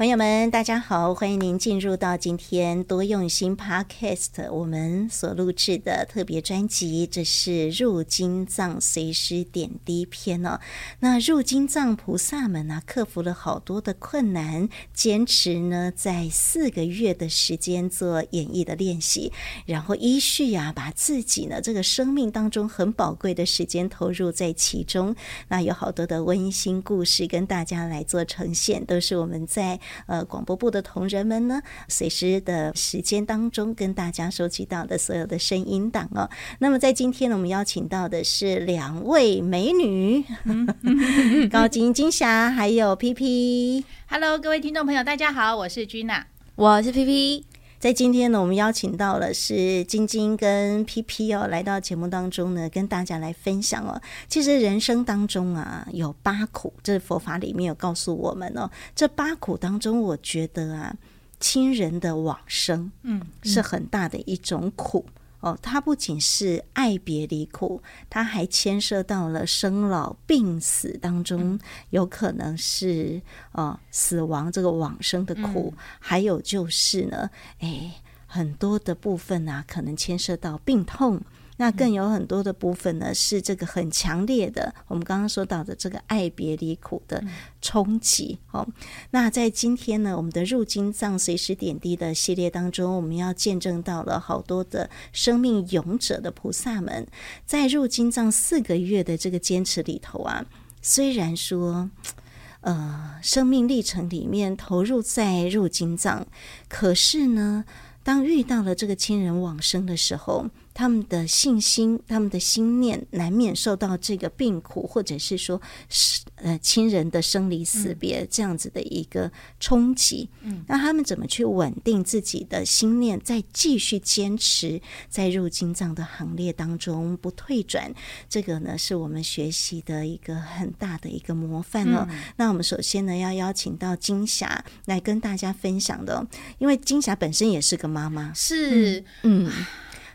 朋友们，大家好，欢迎您进入到今天多用心 Podcast 我们所录制的特别专辑，这是入金藏随师点滴篇哦。那入金藏菩萨们啊，克服了好多的困难，坚持呢在四个月的时间做演绎的练习，然后依序啊，把自己呢这个生命当中很宝贵的时间投入在其中。那有好多的温馨故事跟大家来做呈现，都是我们在。呃，广播部的同仁们呢，随时的时间当中跟大家收集到的所有的声音档哦。那么在今天呢，我们邀请到的是两位美女，高金金霞还有 P P。Hello，各位听众朋友，大家好，我是 Gina，我是 P P。在今天呢，我们邀请到了是晶晶跟 PP 哦，来到节目当中呢，跟大家来分享哦。其实人生当中啊，有八苦，这佛法里面有告诉我们哦。这八苦当中，我觉得啊，亲人的往生，嗯，是很大的一种苦。哦，它不仅是爱别离苦，它还牵涉到了生老病死当中，有可能是呃死亡这个往生的苦，还有就是呢，哎，很多的部分啊，可能牵涉到病痛。那更有很多的部分呢，是这个很强烈的，我们刚刚说到的这个爱别离苦的冲击。哦，那在今天呢，我们的入金藏随时点滴的系列当中，我们要见证到了好多的生命勇者的菩萨们，在入金藏四个月的这个坚持里头啊，虽然说，呃，生命历程里面投入在入金藏，可是呢，当遇到了这个亲人往生的时候，他们的信心，他们的心念难免受到这个病苦，或者是说是呃亲人的生离死别这样子的一个冲击。嗯，那他们怎么去稳定自己的心念，再继续坚持在入金藏的行列当中不退转？这个呢，是我们学习的一个很大的一个模范哦。嗯、那我们首先呢，要邀请到金霞来跟大家分享的，因为金霞本身也是个妈妈，是嗯、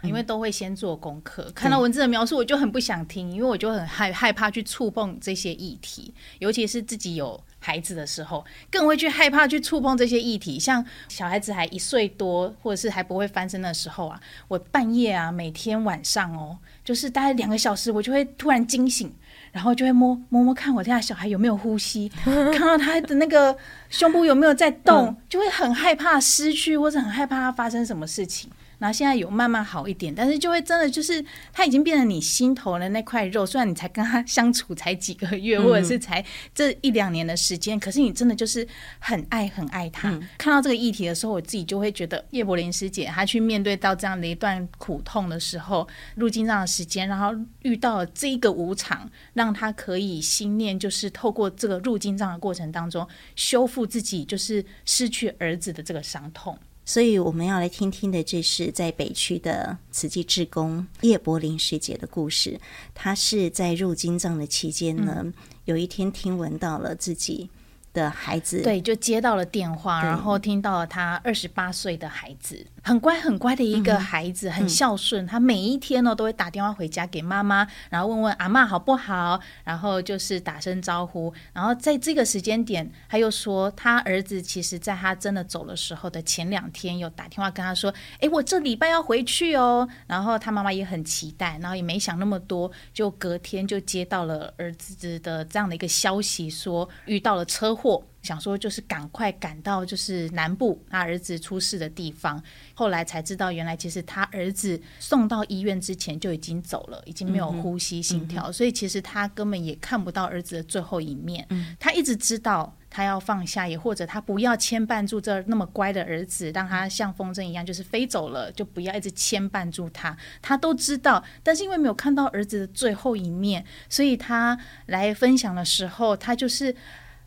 因为都会先做功课，看到文字的描述，我就很不想听，因为我就很害害怕去触碰这些议题，尤其是自己有孩子的时候，更会去害怕去触碰这些议题。像小孩子还一岁多，或者是还不会翻身的时候啊，我半夜啊，每天晚上哦，就是大概两个小时，我就会突然惊醒，然后就会摸摸摸看我家小孩有没有呼吸，看到他的那个胸部有没有在动，就会很害怕失去，或者很害怕他发生什么事情。然后现在有慢慢好一点，但是就会真的就是他已经变成你心头的那块肉。虽然你才跟他相处才几个月，或者是才这一两年的时间，可是你真的就是很爱很爱他。看到这个议题的时候，我自己就会觉得叶柏林师姐她去面对到这样的一段苦痛的时候，入境这样的时间，然后遇到了这个无常，让他可以心念就是透过这个入境这样的过程当中修复自己，就是失去儿子的这个伤痛。所以我们要来听听的，这是在北区的慈济志工叶柏林师姐的故事。她是在入金藏的期间呢，嗯、有一天听闻到了自己的孩子，对，就接到了电话，然后听到了他二十八岁的孩子。很乖很乖的一个孩子，嗯、很孝顺。嗯、他每一天呢都会打电话回家给妈妈，然后问问阿妈好不好，然后就是打声招呼。然后在这个时间点，他又说他儿子其实在他真的走的时候的前两天，有打电话跟他说：“哎，我这礼拜要回去哦。”然后他妈妈也很期待，然后也没想那么多，就隔天就接到了儿子的这样的一个消息，说遇到了车祸。想说就是赶快赶到就是南部他儿子出事的地方，后来才知道原来其实他儿子送到医院之前就已经走了，已经没有呼吸心跳，所以其实他根本也看不到儿子的最后一面。他一直知道他要放下，也或者他不要牵绊住这那么乖的儿子，让他像风筝一样就是飞走了，就不要一直牵绊住他。他都知道，但是因为没有看到儿子的最后一面，所以他来分享的时候，他就是。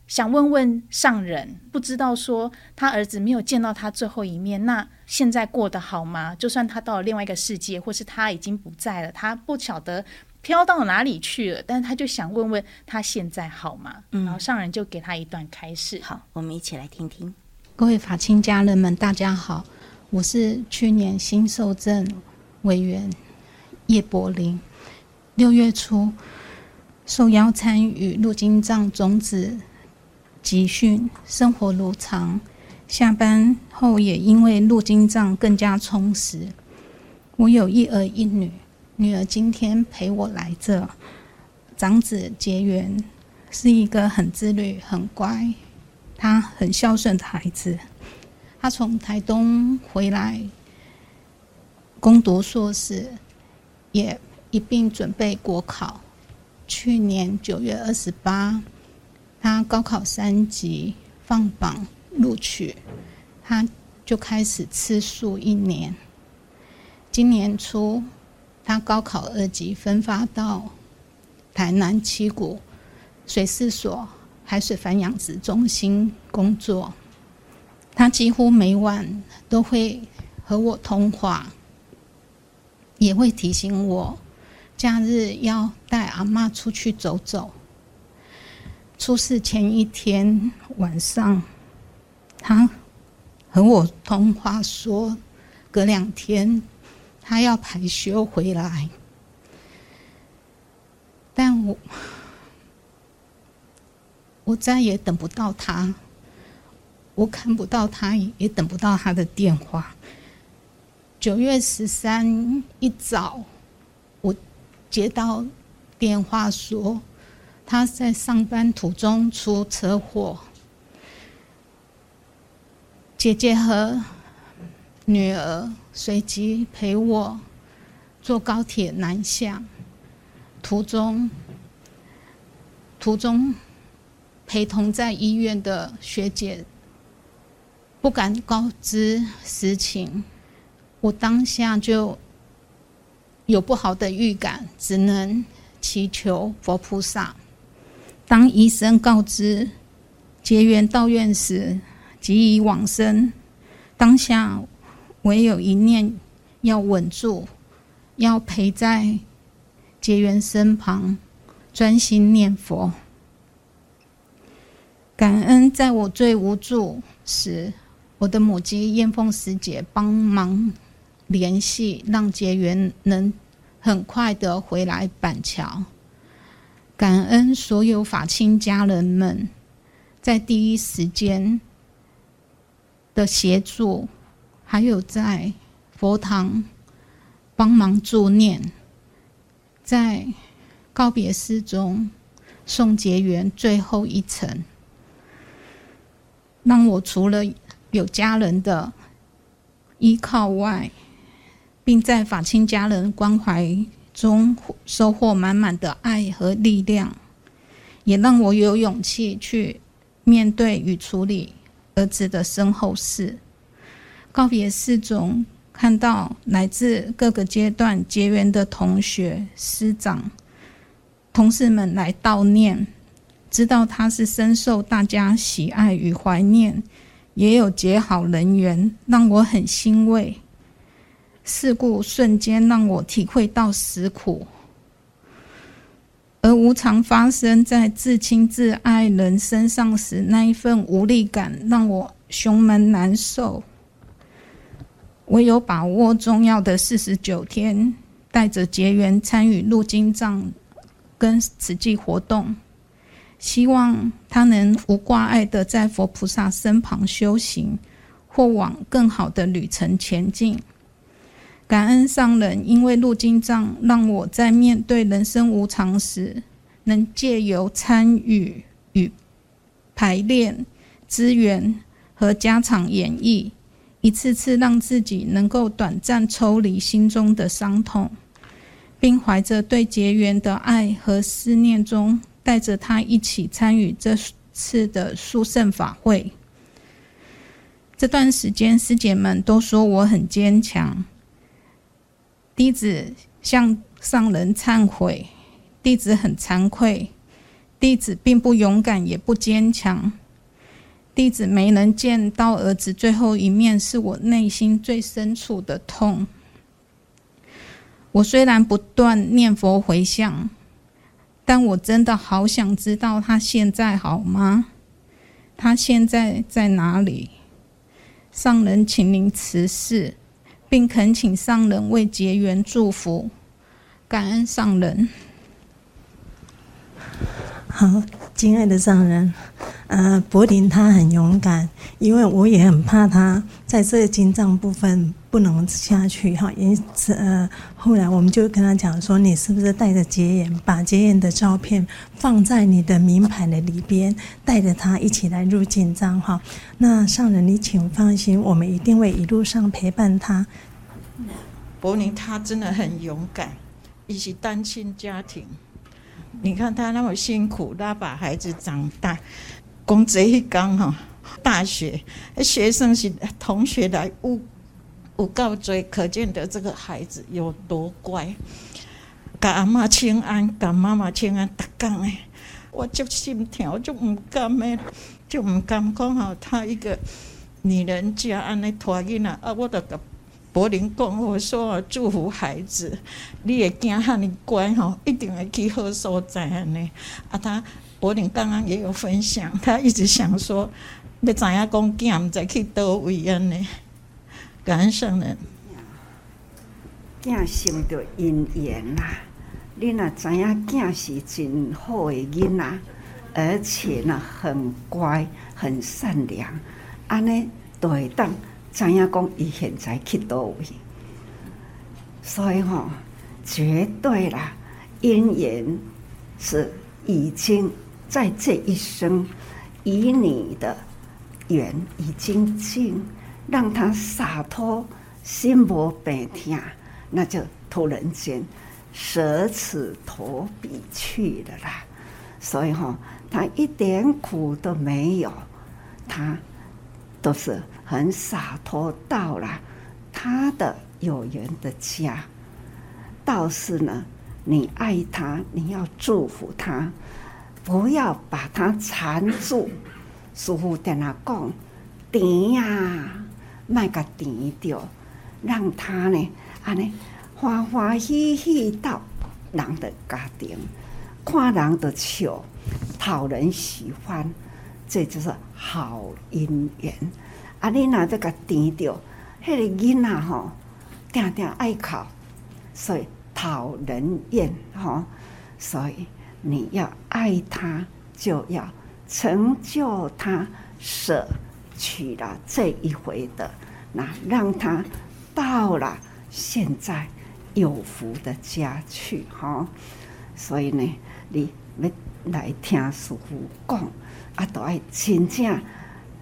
想问问上人，不知道说他儿子没有见到他最后一面，那现在过得好吗？就算他到了另外一个世界，或是他已经不在了，他不晓得飘到哪里去了，但是他就想问问他现在好吗？嗯，然后上人就给他一段开示。好，我们一起来听听。各位法亲家人们，大家好，我是去年新受证委员叶柏林，六月初受邀参与陆金藏种子集训，生活如常。下班后也因为入金藏更加充实。我有一儿一女，女儿今天陪我来这。长子结缘是一个很自律、很乖，他很孝顺的孩子。他从台东回来攻读硕士，也一并准备国考。去年九月二十八，他高考三级放榜。录取，他就开始吃素一年。今年初，他高考二级分发到台南七股水试所海水反养殖中心工作。他几乎每晚都会和我通话，也会提醒我假日要带阿嬷出去走走。出事前一天晚上。他和我通话说，隔两天他要排休回来，但我我再也等不到他，我看不到他，也等不到他的电话。九月十三一早，我接到电话说他在上班途中出车祸。姐姐和女儿随即陪我坐高铁南下，途中途中陪同在医院的学姐不敢告知实情，我当下就有不好的预感，只能祈求佛菩萨。当医生告知结缘到院时，即已往生，当下唯有一念要稳住，要陪在结缘身旁，专心念佛。感恩在我最无助时，我的母亲燕凤师姐帮忙联系，让结缘能很快的回来板桥。感恩所有法亲家人们，在第一时间。的协助，还有在佛堂帮忙助念，在告别式中送结缘最后一程，让我除了有家人的依靠外，并在法亲家人关怀中收获满满的爱和力量，也让我有勇气去面对与处理。儿子的身后事，告别式中看到来自各个阶段结缘的同学、师长、同事们来悼念，知道他是深受大家喜爱与怀念，也有结好人缘，让我很欣慰。事故瞬间让我体会到死苦。而无常发生在至亲至爱人身上时，那一份无力感让我胸闷难受。唯有把握重要的四十九天，带着结缘参与入经藏跟慈济活动，希望他能无挂碍的在佛菩萨身旁修行，或往更好的旅程前进。感恩上人，因为入经藏，让我在面对人生无常时，能借由参与与排练资源和家常演绎，一次次让自己能够短暂抽离心中的伤痛，并怀着对结缘的爱和思念中，带着他一起参与这次的殊胜法会。这段时间，师姐们都说我很坚强。弟子向上人忏悔，弟子很惭愧，弟子并不勇敢，也不坚强。弟子没能见到儿子最后一面，是我内心最深处的痛。我虽然不断念佛回向，但我真的好想知道他现在好吗？他现在在哪里？上人，请您慈示。并恳请上人为结缘祝福，感恩上人。好，亲爱的上人，呃，柏林他很勇敢，因为我也很怕他在这个经藏部分不能下去哈，因此呃，后来我们就跟他讲说，你是不是带着结缘，把结缘的照片放在你的名牌的里边，带着他一起来入进藏哈。那上人，你请放心，我们一定会一路上陪伴他。柏林他真的很勇敢，一起单亲家庭。你看他那么辛苦，他把孩子长大，公这一刚哈，大学学生是同学来有有够多，可见得这个孩子有多乖。甲阿妈请安，甲妈妈请安，逐工诶，我就心跳，就唔甘诶，就唔甘讲好他一个女人家安尼拖囡仔啊，我得个。柏霖讲，我说祝福孩子，你也惊哈你乖吼，一定会去好所在安尼。啊，他柏霖刚刚也有分享，他一直想说，要知影讲囝唔知去倒位安尼。感恩上人，囝生着姻缘啦，你若知影囝是真好诶囡仔，而且呢很乖很善良，安尼都会当。知影讲，伊现在去倒位，所以吼、哦，绝对啦，姻缘是已经在这一生以你的缘已经尽，让他洒脱，心无病痛，那就突然间舍此投彼去了啦。所以吼、哦，他一点苦都没有，他都是。很洒脱到了他的有缘的家，倒是呢，你爱他，你要祝福他，不要把他缠住。师傅在那讲，甜呀，卖个甜掉，让他呢，安尼欢欢喜喜到人的家庭，看人的笑，讨人喜欢，这就是好姻缘。啊！你若这个甜着，迄个囡仔吼，定定爱哭，所以讨人厌吼。所以你要爱他，就要成就他，舍取了这一回的，那让他到了现在有福的家去吼。所以呢，你要来听师傅讲，啊，都爱真正。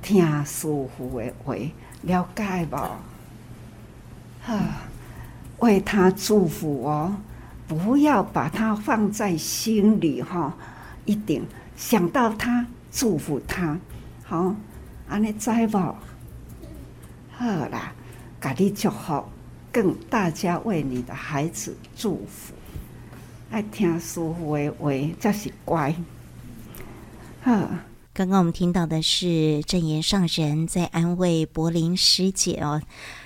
听师傅的话，了解无？哈，为他祝福哦，不要把他放在心里哈，一定想到他，祝福他，好，安尼知不？好啦，给你祝福，更大家为你的孩子祝福，爱听师傅的话，才是乖，哈。刚刚我们听到的是正言上人在安慰柏林师姐哦，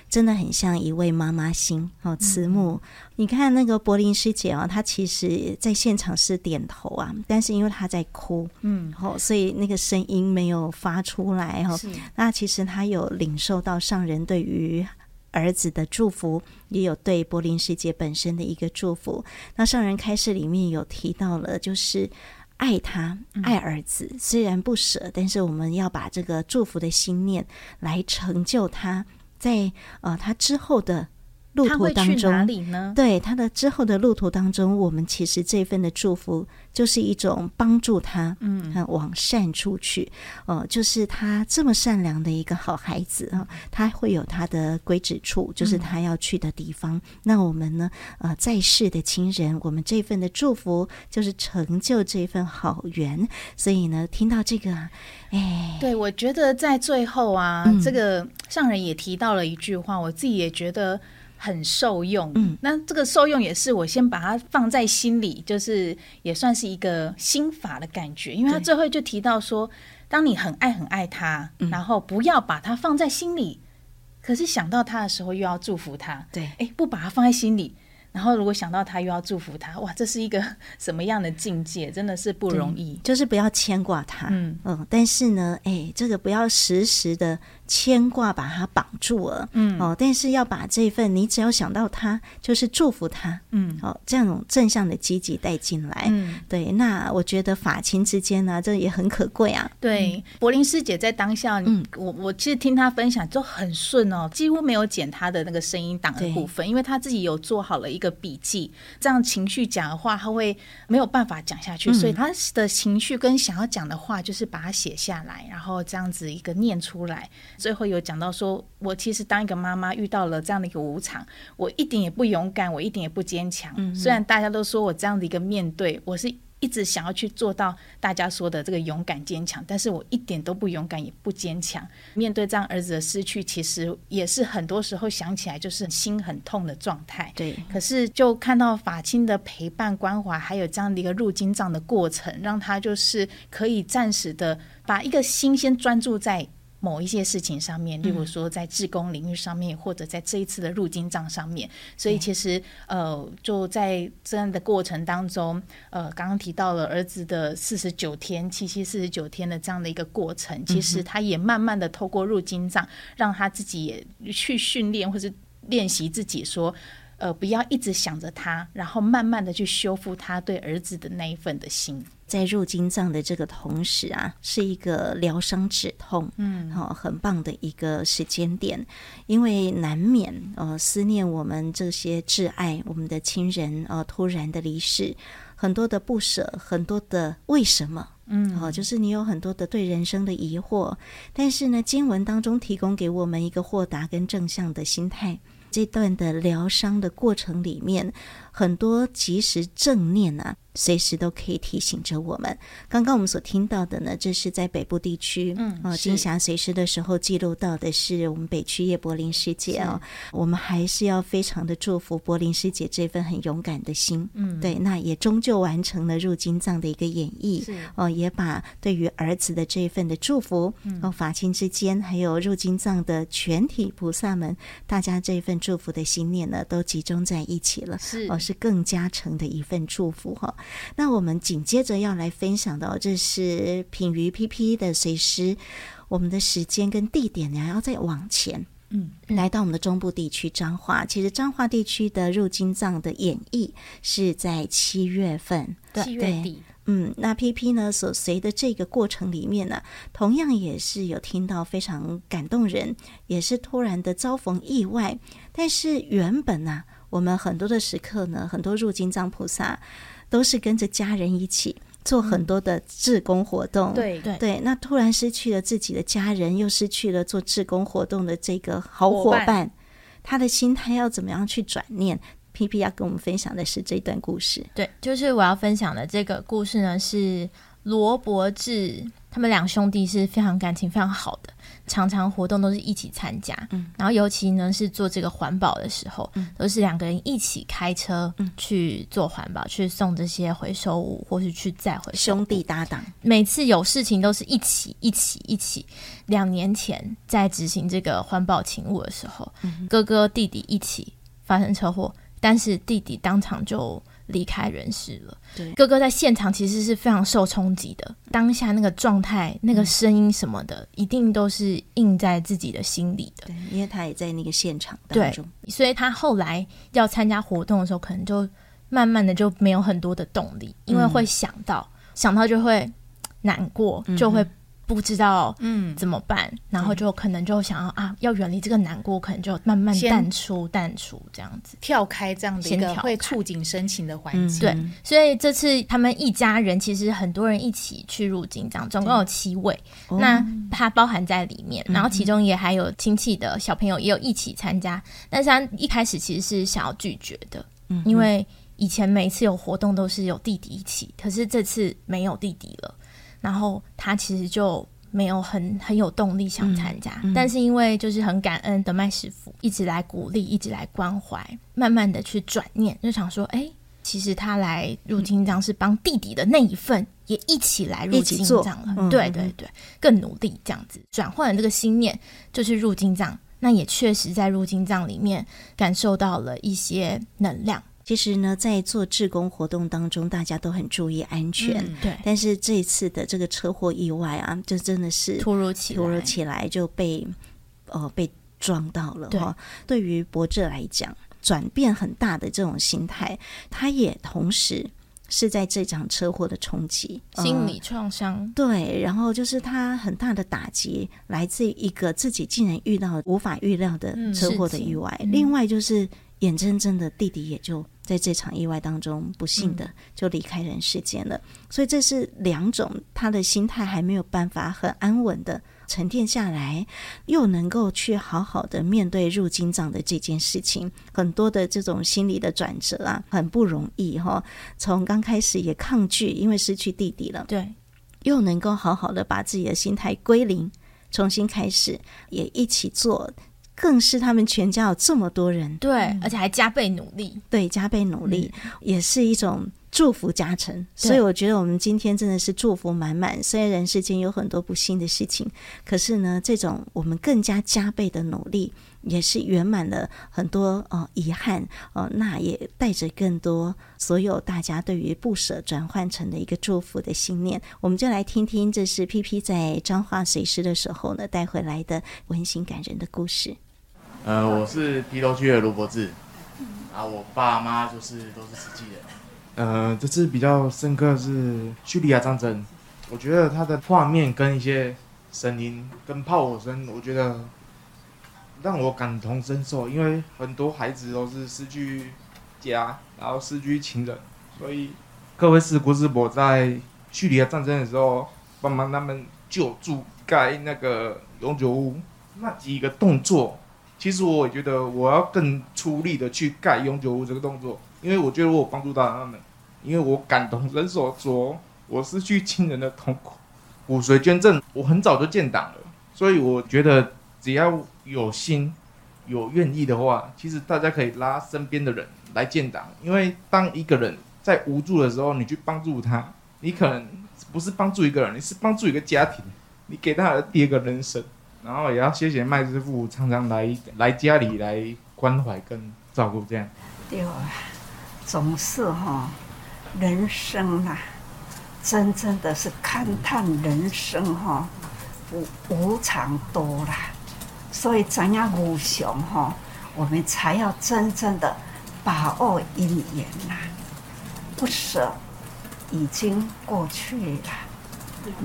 真的很像一位妈妈心哦，慈母。嗯、你看那个柏林师姐哦，她其实在现场是点头啊，但是因为她在哭，嗯，哦，所以那个声音没有发出来哦。那其实她有领受到上人对于儿子的祝福，也有对柏林世界本身的一个祝福。那上人开示里面有提到了，就是。爱他，爱儿子，虽然不舍，但是我们要把这个祝福的心念来成就他，在呃他之后的。路途当中，哪里呢？对他的之后的路途当中，我们其实这份的祝福就是一种帮助他，嗯，往善处去。哦、呃，就是他这么善良的一个好孩子啊，他会有他的归止处，就是他要去的地方。嗯、那我们呢？呃，在世的亲人，我们这份的祝福就是成就这份好缘。所以呢，听到这个，哎，对，我觉得在最后啊，嗯、这个上人也提到了一句话，我自己也觉得。很受用，嗯，那这个受用也是我先把它放在心里，就是也算是一个心法的感觉，因为他最后就提到说，当你很爱很爱他，嗯，然后不要把它放在心里，可是想到他的时候又要祝福他，对，哎，不把它放在心里。然后，如果想到他，又要祝福他，哇，这是一个什么样的境界？真的是不容易。就是不要牵挂他，嗯嗯。但是呢，哎，这个不要时时的牵挂，把他绑住了，嗯，哦，但是要把这份你只要想到他，就是祝福他，嗯，哦，这样种正向的积极带进来，嗯，对，那我觉得法亲之间呢，这也很可贵啊。对，柏林师姐在当下，嗯，我我其实听她分享就很顺哦，几乎没有剪她的那个声音档的部分，因为她自己有做好了一个笔记，这样情绪讲的话，她会没有办法讲下去，所以她的情绪跟想要讲的话，就是把它写下来，然后这样子一个念出来。最后有讲到说，我其实当一个妈妈遇到了这样的一个无常，我一点也不勇敢，我一点也不坚强。嗯、虽然大家都说我这样的一个面对，我是一直想要去做到大家说的这个勇敢坚强，但是我一点都不勇敢，也不坚强。面对这样儿子的失去，其实也是很多时候想起来就是心很痛的状态。对，可是就看到法亲的陪伴关怀，还有这样的一个入金藏的过程，让他就是可以暂时的把一个心先专注在。某一些事情上面，例如说在志工领域上面，嗯、或者在这一次的入金账上面，所以其实、嗯、呃，就在这样的过程当中，呃，刚刚提到了儿子的四十九天，七七四十九天的这样的一个过程，其实他也慢慢的透过入金账，让他自己也去训练或是练习自己说，呃，不要一直想着他，然后慢慢的去修复他对儿子的那一份的心。在入金藏的这个同时啊，是一个疗伤止痛，嗯，好，很棒的一个时间点，因为难免呃思念我们这些挚爱我们的亲人呃突然的离世，很多的不舍，很多的为什么，嗯，好，就是你有很多的对人生的疑惑，但是呢，经文当中提供给我们一个豁达跟正向的心态，这段的疗伤的过程里面，很多即时正念啊。随时都可以提醒着我们。刚刚我们所听到的呢，这是在北部地区，嗯，哦，金霞随师的时候记录到的是我们北区叶柏林师姐哦。我们还是要非常的祝福柏林师姐这份很勇敢的心，嗯，对，那也终究完成了入金藏的一个演绎，是哦，也把对于儿子的这一份的祝福，嗯，哦，法亲之间还有入金藏的全体菩萨们，大家这一份祝福的心念呢，都集中在一起了，是哦，是更加成的一份祝福哈。那我们紧接着要来分享的，这是品瑜 PP 的随师，我们的时间跟地点呢，要再往前，嗯，来到我们的中部地区彰化。其实彰化地区的入金藏的演绎是在七月份，七月底，嗯，那 PP 呢所随的这个过程里面呢，同样也是有听到非常感动人，也是突然的遭逢意外，但是原本呢、啊，我们很多的时刻呢，很多入金藏菩萨。都是跟着家人一起做很多的志工活动，对对对。那突然失去了自己的家人，又失去了做志工活动的这个好伙伴，伙伴他的心态要怎么样去转念？PP 要跟我们分享的是这段故事。对，就是我要分享的这个故事呢，是罗伯志，他们两兄弟是非常感情非常好的。常常活动都是一起参加，嗯，然后尤其呢是做这个环保的时候，嗯，都是两个人一起开车去做环保，嗯，去送这些回收物，或是去再回收。兄弟搭档，每次有事情都是一起一起一起。两年前在执行这个环保勤务的时候，嗯，哥哥弟弟一起发生车祸，但是弟弟当场就。离开人世了。对，哥哥在现场其实是非常受冲击的，当下那个状态、那个声音什么的，嗯、一定都是印在自己的心里的。对，因为他也在那个现场当中，对，所以他后来要参加活动的时候，可能就慢慢的就没有很多的动力，因为会想到，嗯、想到就会难过，就会。不知道嗯。怎么办，嗯、然后就可能就想要啊，要远离这个难过，可能就慢慢淡出淡出这样子，跳开这样的一个会触景生情的环境。对，所以这次他们一家人其实很多人一起去入境，这样，总共有七位，那他包含在里面，然后其中也还有亲戚的小朋友也有一起参加，但是他一开始其实是想要拒绝的，嗯，因为以前每一次有活动都是有弟弟一起，可是这次没有弟弟了。然后他其实就没有很很有动力想参加，嗯嗯、但是因为就是很感恩德麦师傅一直来鼓励，一直来关怀，慢慢的去转念，就想说，哎，其实他来入金藏是帮弟弟的那一份也一起来入金藏了，嗯、对对对，更努力这样子转换了这个心念，就是入金藏，那也确实在入金藏里面感受到了一些能量。其实呢，在做志工活动当中，大家都很注意安全。嗯、对，但是这一次的这个车祸意外啊，就真的是突如其来，突如其来就被呃被撞到了哈。对于博哲来讲，转变很大的这种心态，他也同时。是在这场车祸的冲击，心理创伤、嗯。对，然后就是他很大的打击，来自于一个自己竟然遇到无法预料的车祸的意外。嗯、另外就是眼睁睁的弟弟也就在这场意外当中不幸的就离开人世间了。嗯、所以这是两种他的心态还没有办法很安稳的。沉淀下来，又能够去好好的面对入金藏的这件事情，很多的这种心理的转折啊，很不容易哈。从刚开始也抗拒，因为失去弟弟了，对，又能够好好的把自己的心态归零，重新开始，也一起做，更是他们全家有这么多人，对，而且还加倍努力，对，加倍努力，嗯、也是一种。祝福加成，所以我觉得我们今天真的是祝福满满。虽然人世间有很多不幸的事情，可是呢，这种我们更加加倍的努力，也是圆满了很多呃遗憾呃，那也带着更多所有大家对于不舍转换成的一个祝福的信念。我们就来听听，这是 PP 在彰化随师的时候呢带回来的温馨感人的故事。呃，我是皮头区的卢博志，啊，我爸妈就是都是慈济人。呃，这次比较深刻的是叙利亚战争，我觉得它的画面跟一些声音跟炮火声，我觉得让我感同身受，因为很多孩子都是失去家，然后失去亲人，所以各位是国师伯在叙利亚战争的时候帮忙他们救助盖那个永久屋，那几个动作，其实我也觉得我要更出力的去盖永久屋这个动作，因为我觉得我有帮助到他们。因为我感同身受，说我失去亲人的痛苦，骨髓捐赠，我很早就建档了，所以我觉得只要有心、有愿意的话，其实大家可以拉身边的人来建档。因为当一个人在无助的时候，你去帮助他，你可能不是帮助一个人，你是帮助一个家庭，你给他的第二个人生。然后也要谢谢麦师傅常常来来家里来关怀跟照顾，这样。对啊，总是哈。人生啊，真正的是勘探人生哈，无无常多啦，所以咱要无常哈，我们才要真正的把握因缘呐，不舍已经过去了，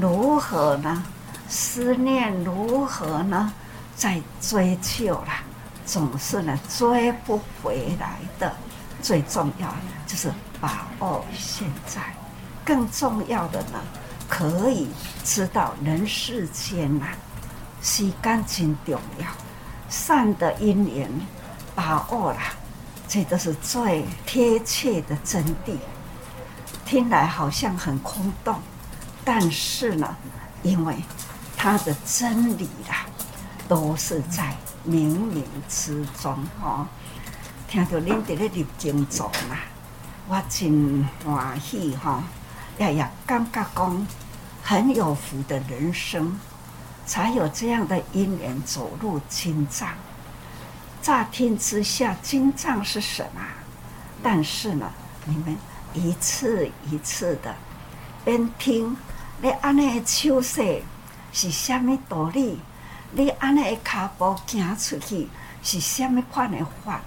如何呢？思念如何呢？再追求啦，总是呢追不回来的。最重要的就是。把握现在，更重要的呢，可以知道人世间呐、啊，时间真重要，善的因缘把握了，这都是最贴切的真谛。听来好像很空洞，但是呢，因为它的真理啦，都是在冥冥之中哦。听到您在那里经中嘛。我真欢喜哈，也也感觉讲很有福的人生，才有这样的因缘走入经藏。乍听之下，经藏是什么？但是呢，你们一次一次的边听，你安尼的手势是虾米道理？你安尼的脚步行出去是虾米款的法？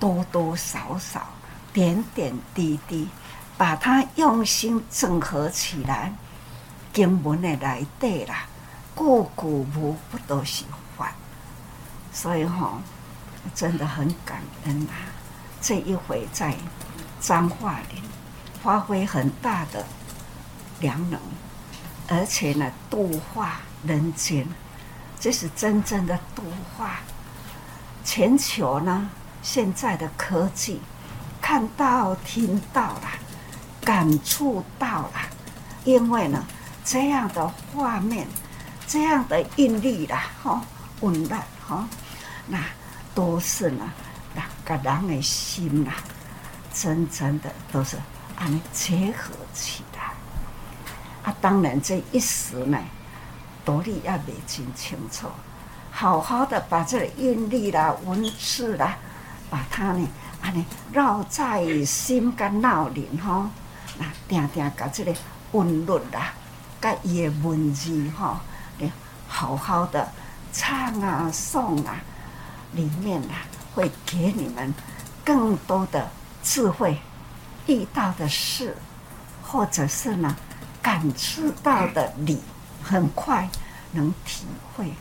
多多少少。点点滴滴，把它用心整合起来，经文的来对啦，故古无不都喜欢，所以哈、哦，真的很感恩啊！这一回在彰化林发挥很大的良能，而且呢，度化人间，这是真正的度化。全球呢，现在的科技。看到、听到了，感触到了，因为呢，这样的画面，这样的印力啦，哈，温暖哈，那都是呢，那个人的心呐，真正的都是按结合起来。啊，当然这一时呢，道理也未清清楚，好好的把这个印力啦、文字啦，把它呢。安尼绕在心肝脑里吼，那定定把这个韵律啦，甲伊个文字吼，你好好的唱啊、诵啊，里面啊会给你们更多的智慧，遇到的事，或者是呢感知到的你，很快能体会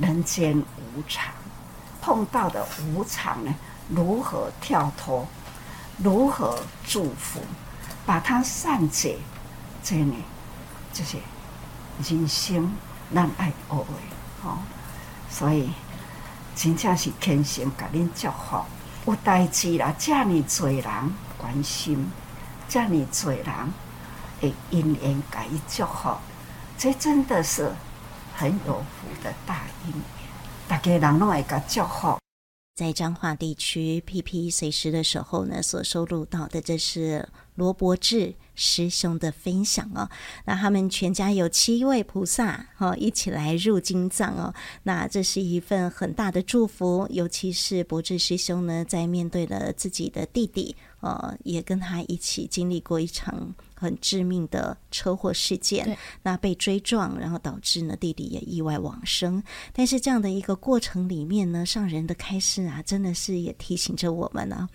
人间无常，碰到的无常呢，如何跳脱，如何祝福，把它善解，这呢，这些人生咱爱学的，吼。所以真正是虔诚甲恁祝福，有代志啦，遮尔济人关心，遮尔济人会因缘甲伊祝福，这真的是很有福的大因缘，大家人拢会甲祝福。在彰化地区，P P 随时的时候呢，所收录到的这是罗伯志师兄的分享哦。那他们全家有七位菩萨哦，一起来入经藏哦。那这是一份很大的祝福，尤其是伯志师兄呢，在面对了自己的弟弟，呃，也跟他一起经历过一场。很致命的车祸事件，那被追撞，然后导致呢弟弟也意外往生。但是这样的一个过程里面呢，上人的开示啊，真的是也提醒着我们呢、啊，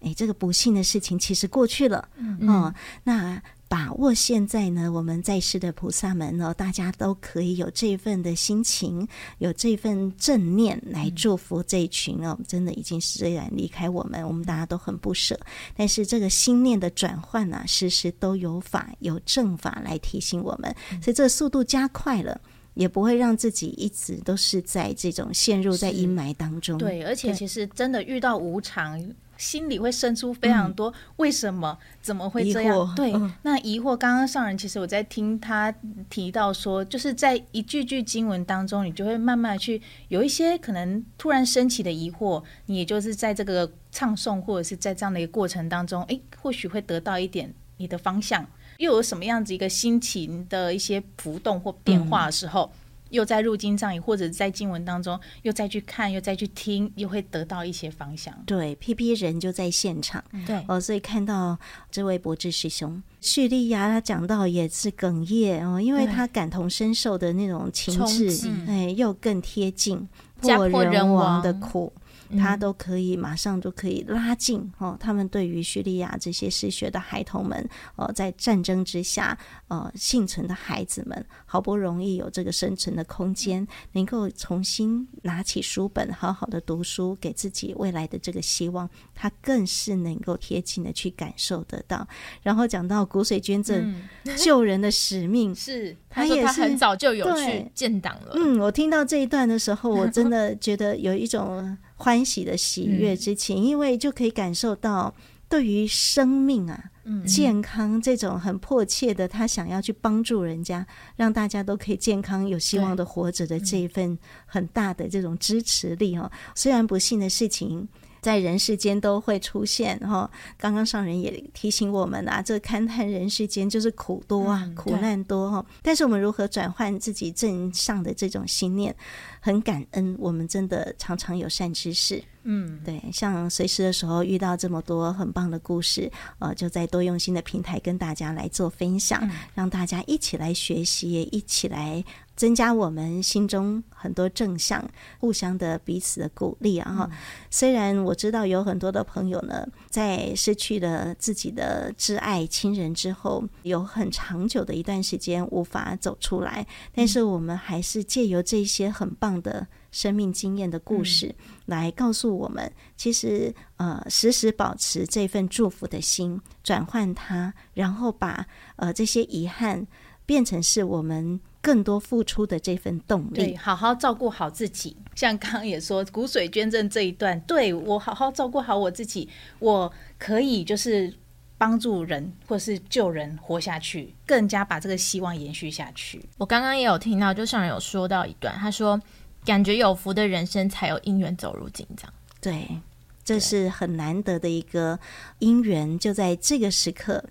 诶，这个不幸的事情其实过去了，嗯，嗯、哦，那。把握现在呢，我们在世的菩萨们呢，大家都可以有这份的心情，有这份正念来祝福这一群哦。真的已经虽然离开我们，我们大家都很不舍，但是这个心念的转换呢，时时都有法有正法来提醒我们，所以这个速度加快了，也不会让自己一直都是在这种陷入在阴霾当中。对，而且其实真的遇到无常。心里会生出非常多为什么、嗯、怎么会这样？对，嗯、那疑惑。刚刚上人其实我在听他提到说，就是在一句句经文当中，你就会慢慢去有一些可能突然升起的疑惑，你也就是在这个唱诵或者是在这样的一个过程当中，哎，或许会得到一点你的方向，又有什么样子一个心情的一些浮动或变化的时候。嗯又在入经藏，或者在经文当中，又再去看，又再去听，又会得到一些方向。对，P P 人就在现场，对哦，所以看到这位博智师兄叙利亚，他讲到也是哽咽哦，因为他感同身受的那种情志，哎，又更贴近家破人亡的苦。他都可以马上就可以拉近哦，他们对于叙利亚这些失学的孩童们哦，在战争之下呃幸存的孩子们，好不容易有这个生存的空间，能够重新拿起书本，好好的读书，给自己未来的这个希望，他更是能够贴近的去感受得到。然后讲到骨髓捐赠救人的使命，是他也是很早就有去建档了。嗯，我听到这一段的时候，我真的觉得有一种。欢喜的喜悦之情，嗯、因为就可以感受到对于生命啊、嗯、健康这种很迫切的，他想要去帮助人家，让大家都可以健康、有希望的活着的这一份很大的这种支持力哦。虽然不幸的事情在人世间都会出现哈，刚刚上人也提醒我们啊，这勘探人世间就是苦多啊，嗯、苦难多哈。但是我们如何转换自己正向的这种心念？很感恩，我们真的常常有善知识。嗯，对，像随时的时候遇到这么多很棒的故事，呃，就在多用心的平台跟大家来做分享，嗯、让大家一起来学习，也一起来增加我们心中很多正向，互相的彼此的鼓励啊！哈、嗯，虽然我知道有很多的朋友呢，在失去了自己的挚爱亲人之后，有很长久的一段时间无法走出来，但是我们还是借由这些很棒的生命经验的故事，来告诉我们，其实呃，时时保持这份祝福的心，转换它，然后把呃这些遗憾变成是我们更多付出的这份动力。对，好好照顾好自己。像刚刚也说骨髓捐赠这一段，对，我好好照顾好我自己，我可以就是帮助人或是救人活下去，更加把这个希望延续下去。我刚刚也有听到，就上人有说到一段，他说。感觉有福的人生才有姻缘走入紧张，对，这是很难得的一个姻缘，就在这个时刻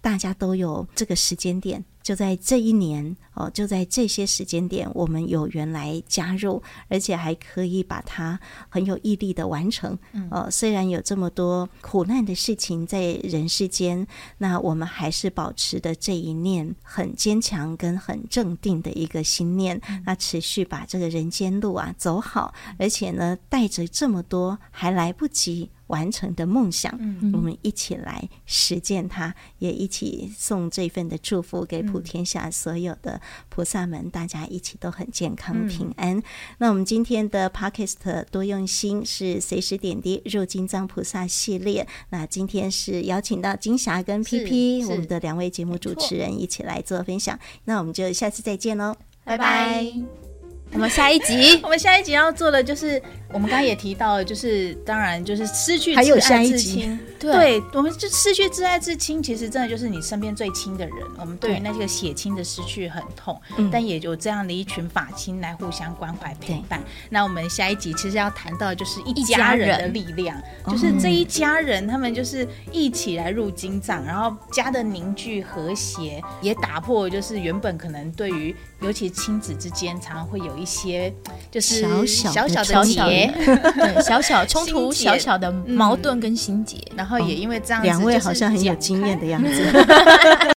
大家都有这个时间点。就在这一年哦，就在这些时间点，我们有缘来加入，而且还可以把它很有毅力的完成。哦，虽然有这么多苦难的事情在人世间，那我们还是保持的这一念很坚强跟很镇定的一个心念，那持续把这个人间路啊走好，而且呢，带着这么多还来不及。完成的梦想，嗯，我们一起来实践它，嗯，也一起送这份的祝福给普天下所有的菩萨们，大家一起都很健康平安。嗯，那我们今天的 Podcast 多用心是随时点滴入金藏菩萨系列，那今天是邀请到金霞跟 PP 我们的两位节目主持人一起来做分享，那我们就下次再见喽，拜拜。我们下一集，我们下一集要做的就是，我们刚刚也提到了，就是当然就是失去还有下一集，对，对，我们就失去挚爱至亲，其实真的就是你身边最亲的人。我们对于那个血亲的失去很痛，但也有这样的一群法亲来互相关怀陪伴。那我们下一集其实要谈到就是一家人的力量，就是这一家人他们就是一起来入金藏，然后家的凝聚和谐，也打破就是原本可能对于尤其亲子之间常常会有一。一些就是小小的结，对，小小 冲突，小小的矛盾跟心结，然后也因为这样子，两位好像很有经验的样子。